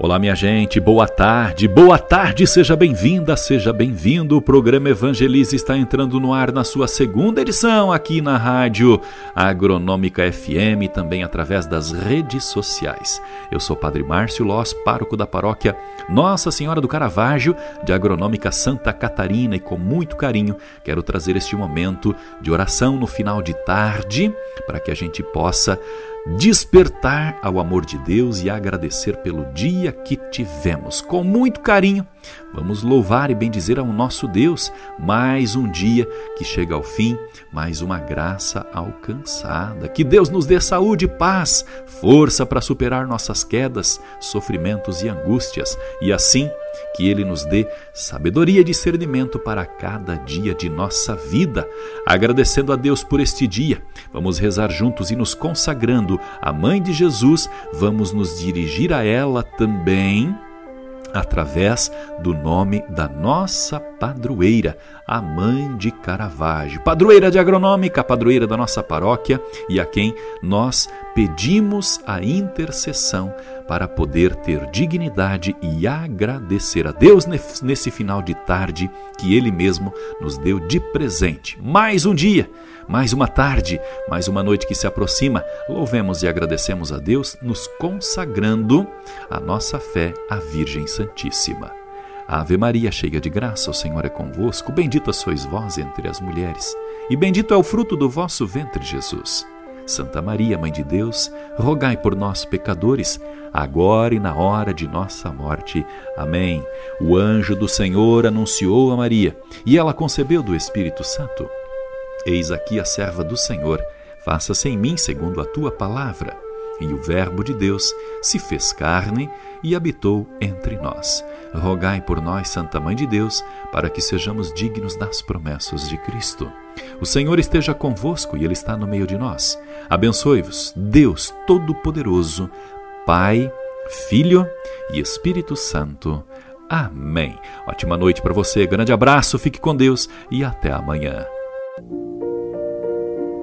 Olá, minha gente, boa tarde, boa tarde, seja bem-vinda, seja bem-vindo. O programa Evangelize está entrando no ar na sua segunda edição aqui na Rádio Agronômica FM, também através das redes sociais. Eu sou Padre Márcio Loss, pároco da paróquia Nossa Senhora do Caravaggio, de Agronômica Santa Catarina, e com muito carinho quero trazer este momento de oração no final de tarde para que a gente possa despertar ao amor de Deus e agradecer pelo dia que tivemos. Com muito carinho, vamos louvar e bendizer ao nosso Deus mais um dia que chega ao fim, mais uma graça alcançada. Que Deus nos dê saúde, paz, força para superar nossas quedas, sofrimentos e angústias e assim que Ele nos dê sabedoria e discernimento para cada dia de nossa vida. Agradecendo a Deus por este dia, vamos rezar juntos e nos consagrando à Mãe de Jesus, vamos nos dirigir a ela também através do nome da nossa padroeira, a mãe de Caravaggio, padroeira de agronômica, padroeira da nossa paróquia e a quem nós pedimos a intercessão para poder ter dignidade e agradecer a Deus nesse final de tarde que Ele mesmo nos deu de presente. Mais um dia mais uma tarde, mais uma noite que se aproxima, louvemos e agradecemos a Deus, nos consagrando a nossa fé à Virgem Santíssima. Ave Maria, cheia de graça, o Senhor é convosco, bendita sois vós entre as mulheres, e bendito é o fruto do vosso ventre, Jesus. Santa Maria, Mãe de Deus, rogai por nós, pecadores, agora e na hora de nossa morte. Amém. O anjo do Senhor anunciou a Maria, e ela concebeu do Espírito Santo. Eis aqui a serva do Senhor, faça-se em mim segundo a tua palavra. E o Verbo de Deus se fez carne e habitou entre nós. Rogai por nós, Santa Mãe de Deus, para que sejamos dignos das promessas de Cristo. O Senhor esteja convosco e Ele está no meio de nós. Abençoe-vos, Deus Todo-Poderoso, Pai, Filho e Espírito Santo. Amém. Ótima noite para você, grande abraço, fique com Deus e até amanhã.